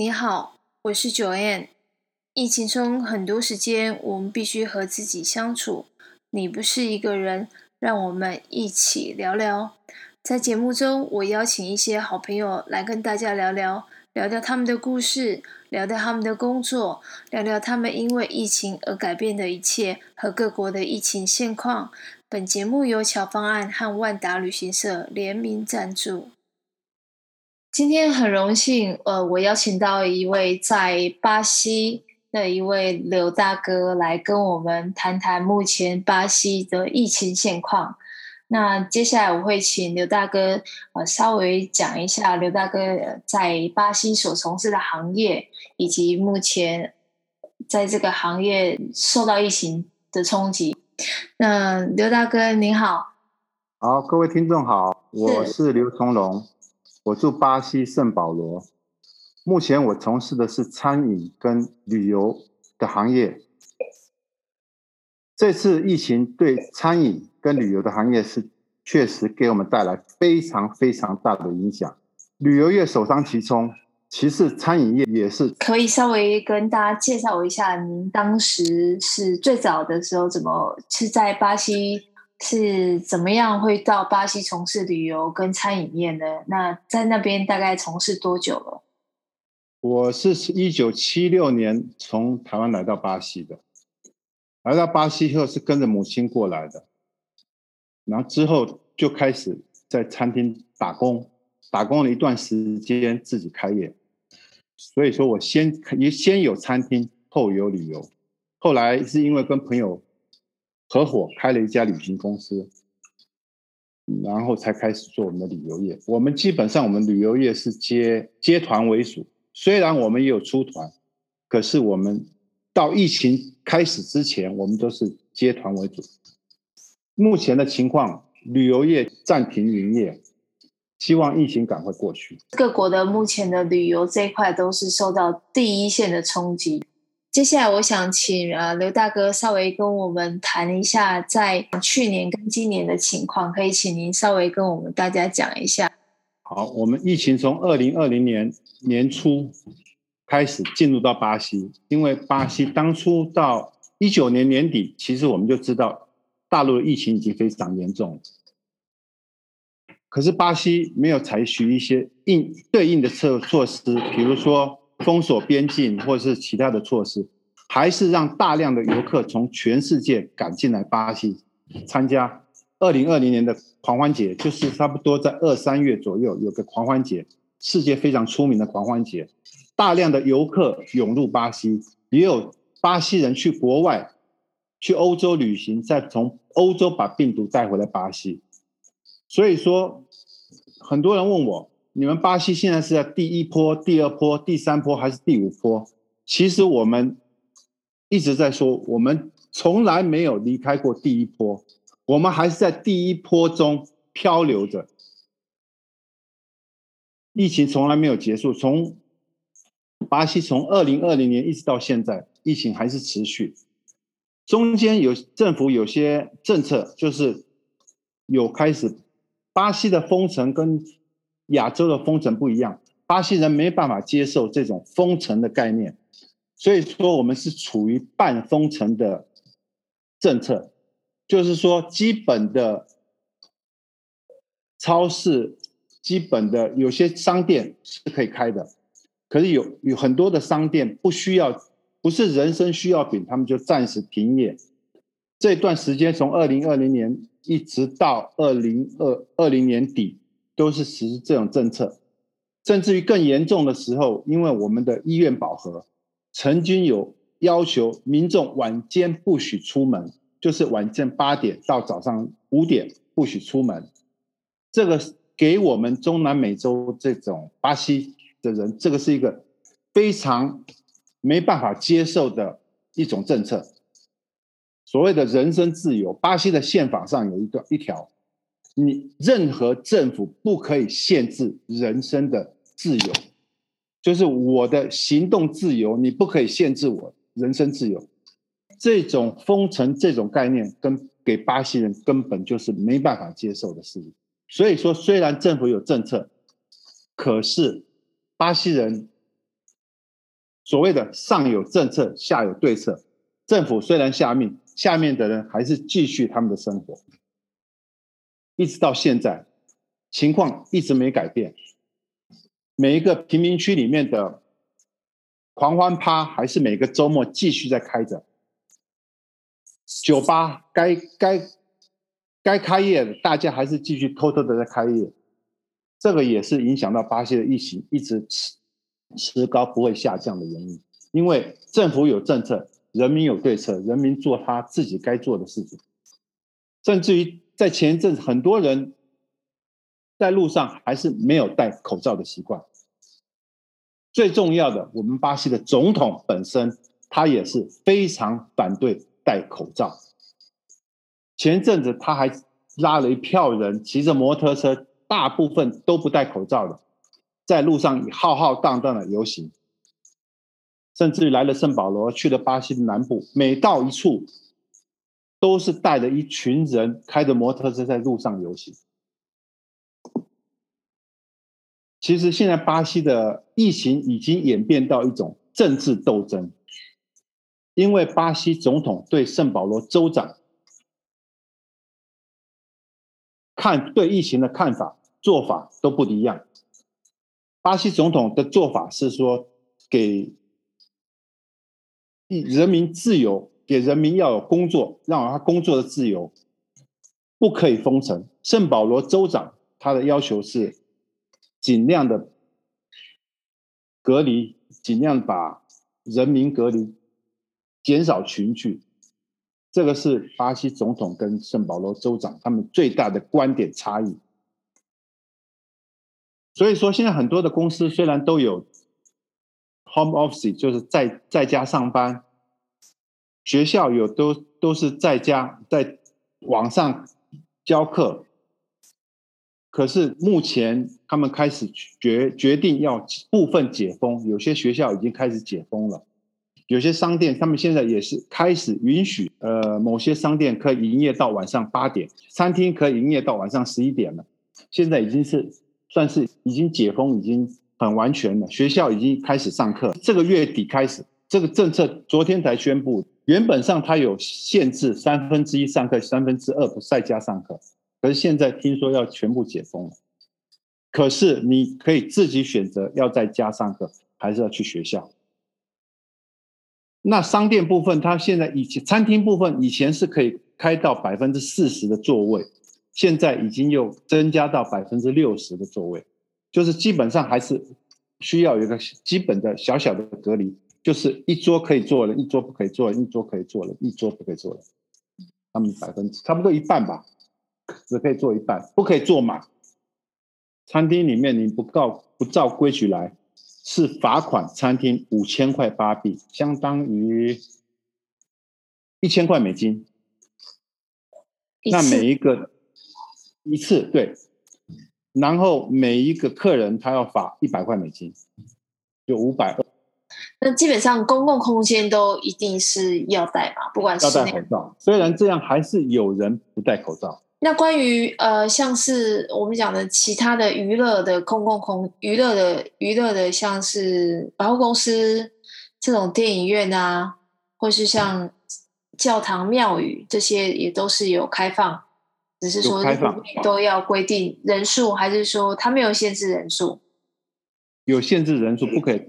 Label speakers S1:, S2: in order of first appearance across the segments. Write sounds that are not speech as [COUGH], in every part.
S1: 你好，我是 Joanne。疫情中很多时间，我们必须和自己相处。你不是一个人，让我们一起聊聊。在节目中，我邀请一些好朋友来跟大家聊聊，聊聊他们的故事，聊聊他们的工作，聊聊他们因为疫情而改变的一切和各国的疫情现况。本节目由巧方案和万达旅行社联名赞助。今天很荣幸，呃，我邀请到一位在巴西的一位刘大哥来跟我们谈谈目前巴西的疫情现况。那接下来我会请刘大哥呃稍微讲一下刘大哥在巴西所从事的行业，以及目前在这个行业受到疫情的冲击。那刘大哥您好，
S2: 好，各位听众好，我是刘从龙。我住巴西圣保罗，目前我从事的是餐饮跟旅游的行业。这次疫情对餐饮跟旅游的行业是确实给我们带来非常非常大的影响，旅游业首当其冲，其次餐饮业也是。
S1: 可以稍微跟大家介绍一下，您当时是最早的时候怎么是在巴西？是怎么样会到巴西从事旅游跟餐饮业呢？那在那边大概从事多久了？
S2: 我是一九七六年从台湾来到巴西的，来到巴西后是跟着母亲过来的，然后之后就开始在餐厅打工，打工了一段时间自己开业，所以说我先也先有餐厅，后有旅游，后来是因为跟朋友。合伙开了一家旅行公司，然后才开始做我们的旅游业。我们基本上，我们旅游业是接接团为主，虽然我们也有出团，可是我们到疫情开始之前，我们都是接团为主。目前的情况，旅游业暂停营业，希望疫情赶快过去。
S1: 各国的目前的旅游这一块都是受到第一线的冲击。接下来，我想请呃刘大哥稍微跟我们谈一下在去年跟今年的情况，可以请您稍微跟我们大家讲一下。
S2: 好，我们疫情从二零二零年年初开始进入到巴西，因为巴西当初到一九年年底，其实我们就知道大陆的疫情已经非常严重，可是巴西没有采取一些应对应的措措施，比如说。封锁边境或者是其他的措施，还是让大量的游客从全世界赶进来巴西参加二零二零年的狂欢节，就是差不多在二三月左右有个狂欢节，世界非常出名的狂欢节，大量的游客涌入巴西，也有巴西人去国外去欧洲旅行，再从欧洲把病毒带回来巴西，所以说很多人问我。你们巴西现在是在第一波、第二波、第三波还是第五波？其实我们一直在说，我们从来没有离开过第一波，我们还是在第一波中漂流着。疫情从来没有结束，从巴西从二零二零年一直到现在，疫情还是持续。中间有政府有些政策，就是有开始巴西的封城跟。亚洲的封城不一样，巴西人没办法接受这种封城的概念，所以说我们是处于半封城的政策，就是说基本的超市、基本的有些商店是可以开的，可是有有很多的商店不需要，不是人生需要品，他们就暂时停业。这段时间从二零二零年一直到二零二二零年底。都是实施这种政策，甚至于更严重的时候，因为我们的医院饱和，曾经有要求民众晚间不许出门，就是晚间八点到早上五点不许出门。这个给我们中南美洲这种巴西的人，这个是一个非常没办法接受的一种政策。所谓的人身自由，巴西的宪法上有一个一条。你任何政府不可以限制人身的自由，就是我的行动自由，你不可以限制我人身自由。这种封城这种概念，跟给巴西人根本就是没办法接受的事情。所以说，虽然政府有政策，可是巴西人所谓的上有政策，下有对策。政府虽然下命，下面的人还是继续他们的生活，一直到现在，情况一直没改变。每一个贫民区里面的狂欢趴还是每个周末继续在开着，酒吧该该该开业的，大家还是继续偷偷的在开业。这个也是影响到巴西的疫情一直持持高不会下降的原因，因为政府有政策，人民有对策，人民做他自己该做的事情。甚至于在前一阵子，很多人在路上还是没有戴口罩的习惯。最重要的，我们巴西的总统本身他也是非常反对戴口罩。前一阵子他还拉了一票人骑着摩托车。大部分都不戴口罩的，在路上浩浩荡荡的游行，甚至于来了圣保罗，去了巴西的南部，每到一处，都是带着一群人开着摩托车在路上游行。其实现在巴西的疫情已经演变到一种政治斗争，因为巴西总统对圣保罗州长看对疫情的看法。做法都不一样。巴西总统的做法是说，给人民自由，给人民要有工作，让他工作的自由，不可以封城。圣保罗州长他的要求是，尽量的隔离，尽量把人民隔离，减少群聚。这个是巴西总统跟圣保罗州长他们最大的观点差异。所以说，现在很多的公司虽然都有 home office，就是在在家上班，学校有都都是在家在网上教课，可是目前他们开始决决定要部分解封，有些学校已经开始解封了，有些商店他们现在也是开始允许，呃，某些商店可以营业到晚上八点，餐厅可以营业到晚上十一点了，现在已经是。算是已经解封，已经很完全了。学校已经开始上课，这个月底开始，这个政策昨天才宣布。原本上它有限制，三分之一上课，三分之二不在家上课。可是现在听说要全部解封了。可是你可以自己选择要在家上课，还是要去学校。那商店部分，它现在以前餐厅部分以前是可以开到百分之四十的座位。现在已经又增加到百分之六十的座位，就是基本上还是需要有一个基本的小小的隔离，就是一桌可以坐人，一桌不可以坐人，一桌可以坐人，一桌不可以坐人。他们百分之差不多一半吧，只可以坐一半，不可以坐满。餐厅里面你不告不照规矩来，是罚款餐厅五千块巴币，相当于一千块美金。那每一个。一次对，然后每一个客人他要罚一百块美金，就五百二。
S1: 那基本上公共空间都一定是要戴嘛，不管是
S2: 要戴口罩。虽然这样，还是有人不戴口罩。
S1: 那关于呃，像是我们讲的其他的娱乐的公共空娱乐的娱乐的，像是百货公司这种电影院啊，或是像教堂庙宇这些，也都是有开放。只是说都要规定人数，还是说他没有限制人数？
S2: 有限制人数，不可以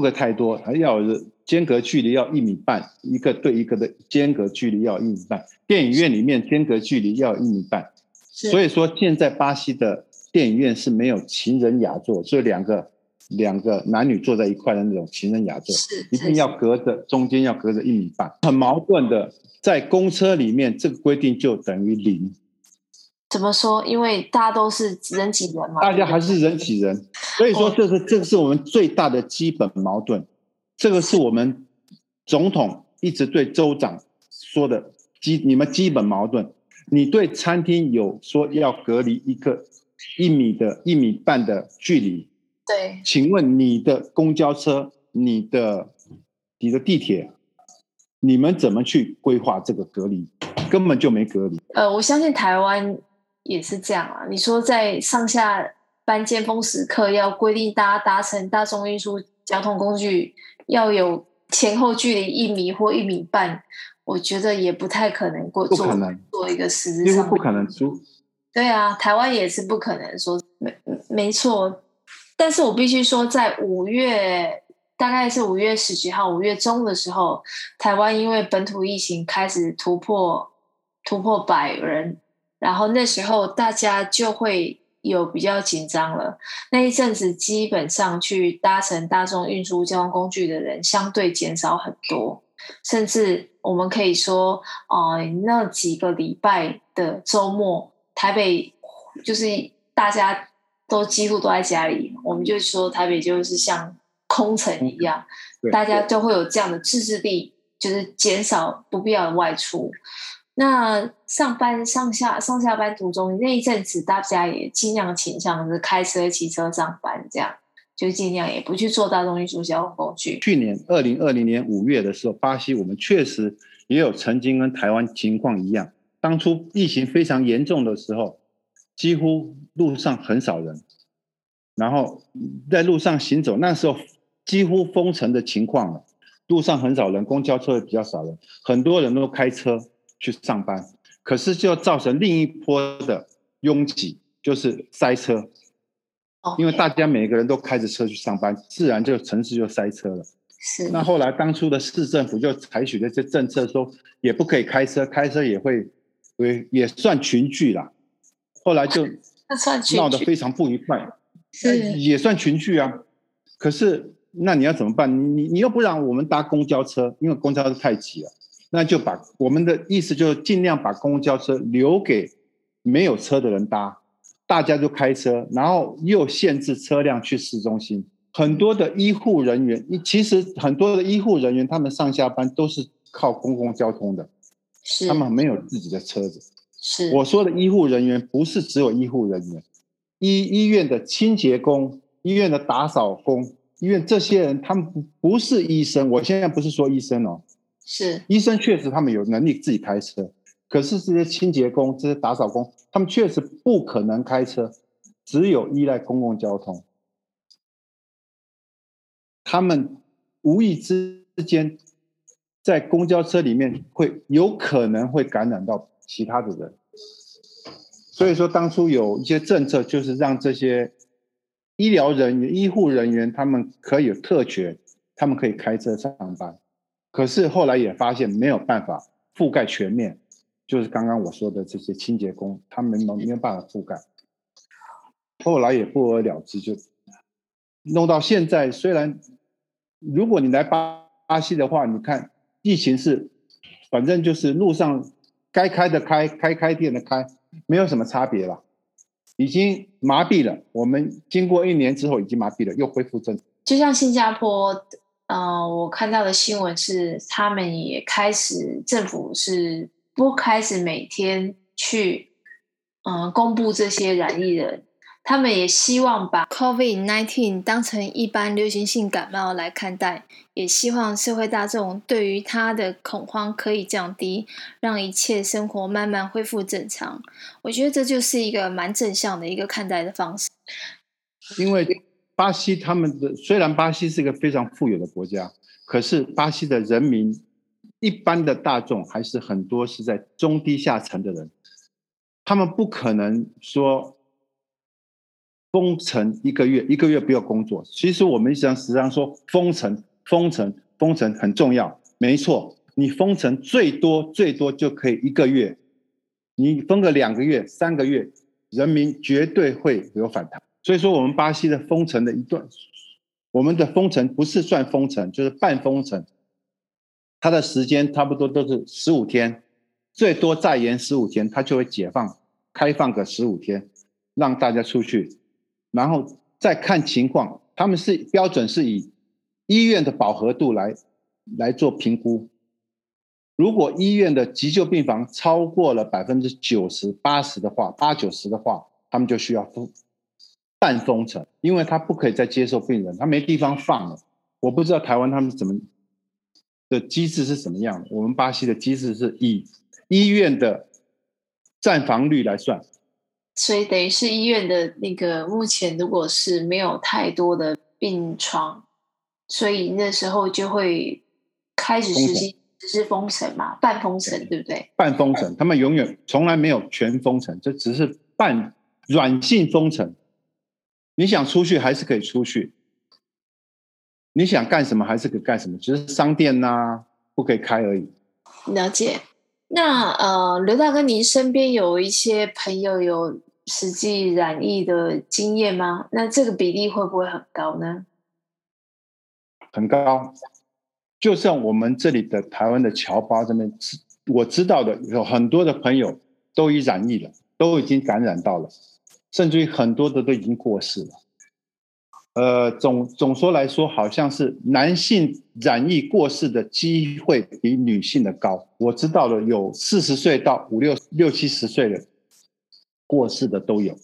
S2: 不可太多，还要间隔距离要一米半，一个对一个的间隔距离要一米半。电影院里面间隔距离要一米半。所以说现在巴西的电影院是没有情人雅座，所以两个两个男女坐在一块的那种情人雅座，一定要隔着中间要隔着一米半。很矛盾的，在公车里面这个规定就等于零。
S1: 怎么说？因为大家都是人挤人嘛。
S2: 大家还是人挤人，所以说这是这个是我们最大的基本矛盾。这个是我们总统一直对州长说的基你们基本矛盾。你对餐厅有说要隔离一个一米的一米半的距离。
S1: 对。
S2: 请问你的公交车、你的你的地铁，你们怎么去规划这个隔离？根本就没隔离。
S1: 呃，我相信台湾。也是这样啊！你说在上下班尖峰时刻要规定大家搭乘大众运输交通工具，要有前后距离一米或一米半，我觉得也不太可能过。
S2: 不可能
S1: 做一个实质上，
S2: 不可能出。
S1: 对啊，台湾也是不可能说没没错。但是我必须说，在五月，大概是五月十几号，五月中的时候，台湾因为本土疫情开始突破突破百人，然后那时候大家就会有比较紧张了。那一阵子，基本上去搭乘大众运输交通工具的人相对减少很多，甚至我们可以说，哦、呃，那几个礼拜的周末，台北就是大家。都几乎都在家里，我们就说台北就是像空城一样，大家都会有这样的自制力，就是减少不必要的外出。那上班上下上下班途中那一阵子，大家也尽量倾向是开车、骑车上班，这样就尽量也不去坐大众运输交通工具。
S2: 去年二零二零年五月的时候，巴西我们确实也有曾经跟台湾情况一样，当初疫情非常严重的时候。几乎路上很少人，然后在路上行走，那时候几乎封城的情况了。路上很少人，公交车也比较少人，很多人都开车去上班，可是就造成另一波的拥挤，就是塞车。因为大家每个人都开着车去上班，自然这个城市就塞车了。
S1: 是。
S2: 那后来当初的市政府就采取了一些政策，说也不可以开车，开车也会也也算群聚啦。后来就 [LAUGHS] 闹得非常不愉快，是也算群聚啊。可是那你要怎么办？你你又不让我们搭公交车，因为公交车太挤了。那就把我们的意思就是尽量把公交车留给没有车的人搭，大家就开车，然后又限制车辆去市中心。很多的医护人员，其实很多的医护人员，他们上下班都是靠公共交通的，是他们没有自己的车子。是我说的医护人员，不是只有医护人员，医医院的清洁工、医院的打扫工、医院这些人，他们不不是医生。我现在不是说医生哦，是医生确实他们有能力自己开车，可是这些清洁工、这些打扫工，他们确实不可能开车，只有依赖公共交通。他们无意之间在公交车里面会有可能会感染到。其他的人，所以说当初有一些政策，就是让这些医疗人员、医护人员他们可以有特权，他们可以开车上班。可是后来也发现没有办法覆盖全面，就是刚刚我说的这些清洁工，他们没没有办法覆盖。后来也不了了之，就弄到现在。虽然如果你来巴巴西的话，你看疫情是，反正就是路上。该开的开，开开店的开，没有什么差别了，已经麻痹了。我们经过一年之后，已经麻痹了，又恢复正常。
S1: 就像新加坡，呃，我看到的新闻是，他们也开始政府是不开始每天去，嗯、呃，公布这些染疫人。他们也希望把 COVID-19 当成一般流行性感冒来看待，也希望社会大众对于它的恐慌可以降低，让一切生活慢慢恢复正常。我觉得这就是一个蛮正向的一个看待的方式。
S2: 因为巴西他们的虽然巴西是一个非常富有的国家，可是巴西的人民一般的大众还是很多是在中低下层的人，他们不可能说。封城一个月，一个月不要工作。其实我们实际上说封城、封城、封城很重要，没错。你封城最多最多就可以一个月，你封个两个月、三个月，人民绝对会有反弹。所以说，我们巴西的封城的一段，我们的封城不是算封城，就是半封城，它的时间差不多都是十五天，最多再延十五天，它就会解放，开放个十五天，让大家出去。然后再看情况，他们是标准是以医院的饱和度来来做评估。如果医院的急救病房超过了百分之九十八十的话，八九十的话，他们就需要封半封城，因为他不可以再接受病人，他没地方放了。我不知道台湾他们怎么的机制是什么样的，我们巴西的机制是以医院的占房率来算。
S1: 所以等于是医院的那个目前，如果是没有太多的病床，所以那时候就会开始实行只是封城嘛，半封城，对不对？
S2: 半封城，他们永远从来没有全封城，这只是半软性封城。你想出去还是可以出去，你想干什么还是可以干什么，只是商店呐、啊、不可以开而已。
S1: 了解。那呃，刘大哥，您身边有一些朋友有实际染疫的经验吗？那这个比例会不会很高呢？
S2: 很高，就像我们这里的台湾的侨胞这边，我知道的有很多的朋友都已染疫了，都已经感染到了，甚至于很多的都已经过世了。呃，总总说来说，好像是男性染疫过世的机会比女性的高。我知道的有四十岁到五六六七十岁的过世的都有，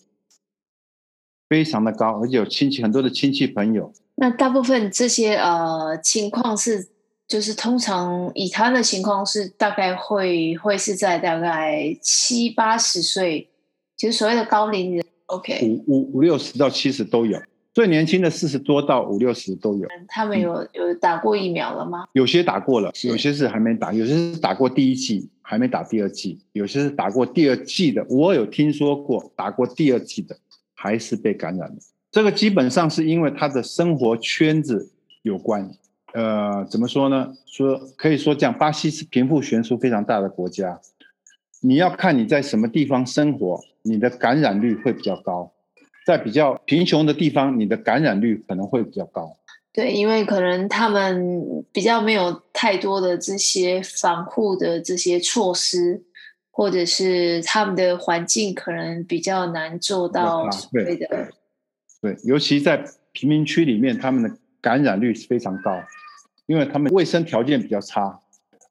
S2: 非常的高，而且有亲戚很多的亲戚朋友。
S1: 那大部分这些呃情况是，就是通常以他的情况是大概会会是在大概七八十岁，就是所谓的高龄人。OK，
S2: 五五五六十到七十都有，最年轻的四十多到五六十都有。
S1: 他们有、嗯、有打过疫苗了吗？
S2: 有些打过了，有些是还没打，有些是打过第一剂还没打第二剂，有些是打过第二剂的。我有听说过打过第二剂的还是被感染了。这个基本上是因为他的生活圈子有关，呃，怎么说呢？说可以说这样，巴西是贫富悬殊非常大的国家，你要看你在什么地方生活，你的感染率会比较高，在比较贫穷的地方，你的感染率可能会比较高。
S1: 对，因为可能他们比较没有太多的这些防护的这些措施，或者是他们的环境可能比较难做到对的。
S2: 对，尤其在贫民区里面，他们的感染率是非常高，因为他们卫生条件比较差，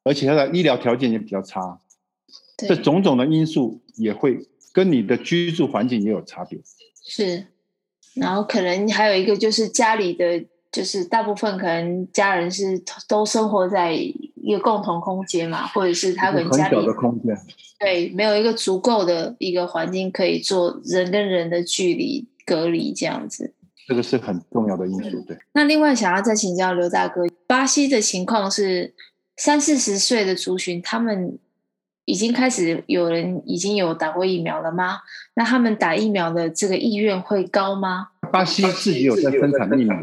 S2: 而且他的医疗条件也比较差，这种种的因素也会跟你的居住环境也有差别。
S1: 是，然后可能还有一个就是家里的，就是大部分可能家人是都生活在一个共同空间嘛，或者是他
S2: 很小的空间，
S1: 对，没有一个足够的一个环境可以做人跟人的距离。隔离这样子，
S2: 这个是很重要的因素。对，
S1: 那另外想要再请教刘大哥，巴西的情况是三四十岁的族群，他们已经开始有人已经有打过疫苗了吗？那他们打疫苗的这个意愿会高吗？
S2: 巴西自己有在生产疫苗，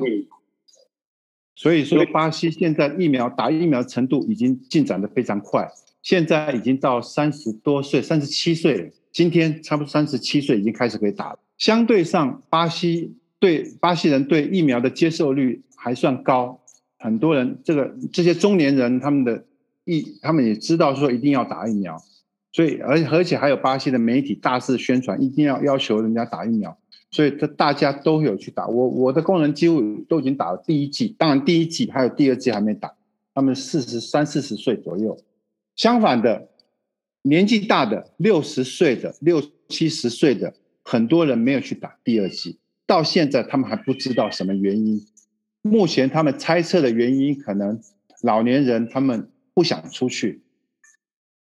S2: 所以说巴西现在疫苗打疫苗程度已经进展得非常快，现在已经到三十多岁，三十七岁了，今天差不多三十七岁已经开始可以打了。相对上，巴西对巴西人对疫苗的接受率还算高，很多人这个这些中年人他们的疫，他们也知道说一定要打疫苗，所以而而且还有巴西的媒体大肆宣传，一定要要求人家打疫苗，所以这大家都有去打。我我的工人几乎都已经打了第一剂，当然第一剂还有第二剂还没打，他们四十三四十岁左右。相反的，年纪大的六十岁的六七十岁的。很多人没有去打第二剂，到现在他们还不知道什么原因。目前他们猜测的原因，可能老年人他们不想出去，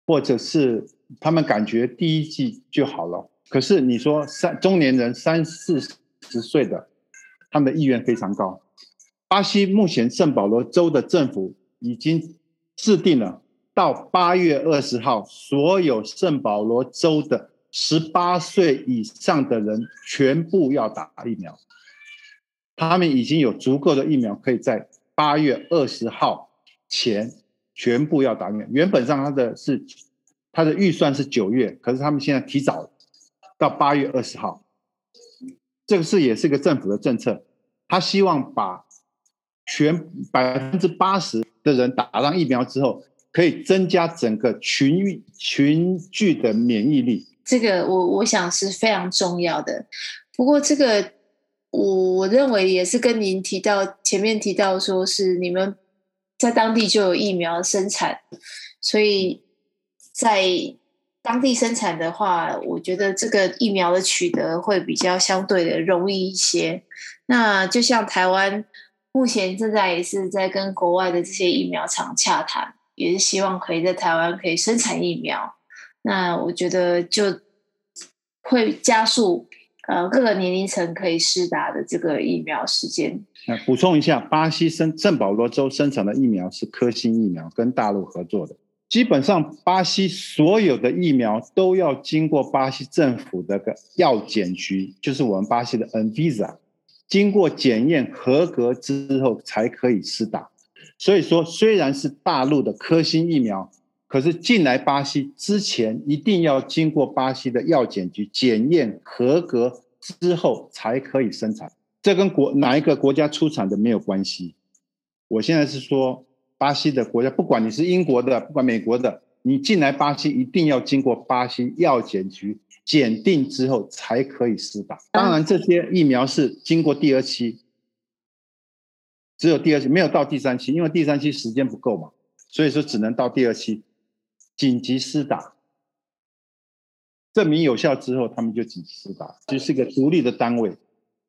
S2: 或者是他们感觉第一季就好了。可是你说三中年人三四十岁的，他们的意愿非常高。巴西目前圣保罗州的政府已经制定了，到八月二十号，所有圣保罗州的。十八岁以上的人全部要打疫苗，他们已经有足够的疫苗，可以在八月二十号前全部要打疫苗。原本上他的是他的预算是九月，可是他们现在提早到八月二十号。这个是也是个政府的政策，他希望把全百分之八十的人打上疫苗之后，可以增加整个群群聚的免疫力。
S1: 这个我我想是非常重要的，不过这个我我认为也是跟您提到前面提到说是你们在当地就有疫苗生产，所以在当地生产的话，我觉得这个疫苗的取得会比较相对的容易一些。那就像台湾目前正在也是在跟国外的这些疫苗厂洽谈，也是希望可以在台湾可以生产疫苗。那我觉得就会加速呃各个年龄层可以施打的这个疫苗时间。
S2: 那补充一下，巴西生圣保罗州生产的疫苗是科兴疫苗，跟大陆合作的。基本上，巴西所有的疫苗都要经过巴西政府的个药检局，就是我们巴西的 NVISA，经过检验合格之后才可以施打。所以说，虽然是大陆的科兴疫苗，可是进来巴西之前一定要经过巴西的药检局检验合格之后才可以生产。这跟国哪一个国家出产的没有关系。我现在是说，巴西的国家，不管你是英国的，不管美国的，你进来巴西一定要经过巴西药检局检定之后才可以施打。当然，这些疫苗是经过第二期，只有第二期，没有到第三期，因为第三期时间不够嘛，所以说只能到第二期紧急施打，证明有效之后，他们就紧急施打，就是一个独立的单位。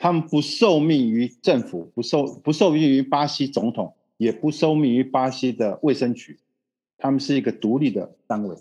S2: 他们不受命于政府，不受不受命于巴西总统，也不受命于巴西的卫生局，他们是一个独立的单位。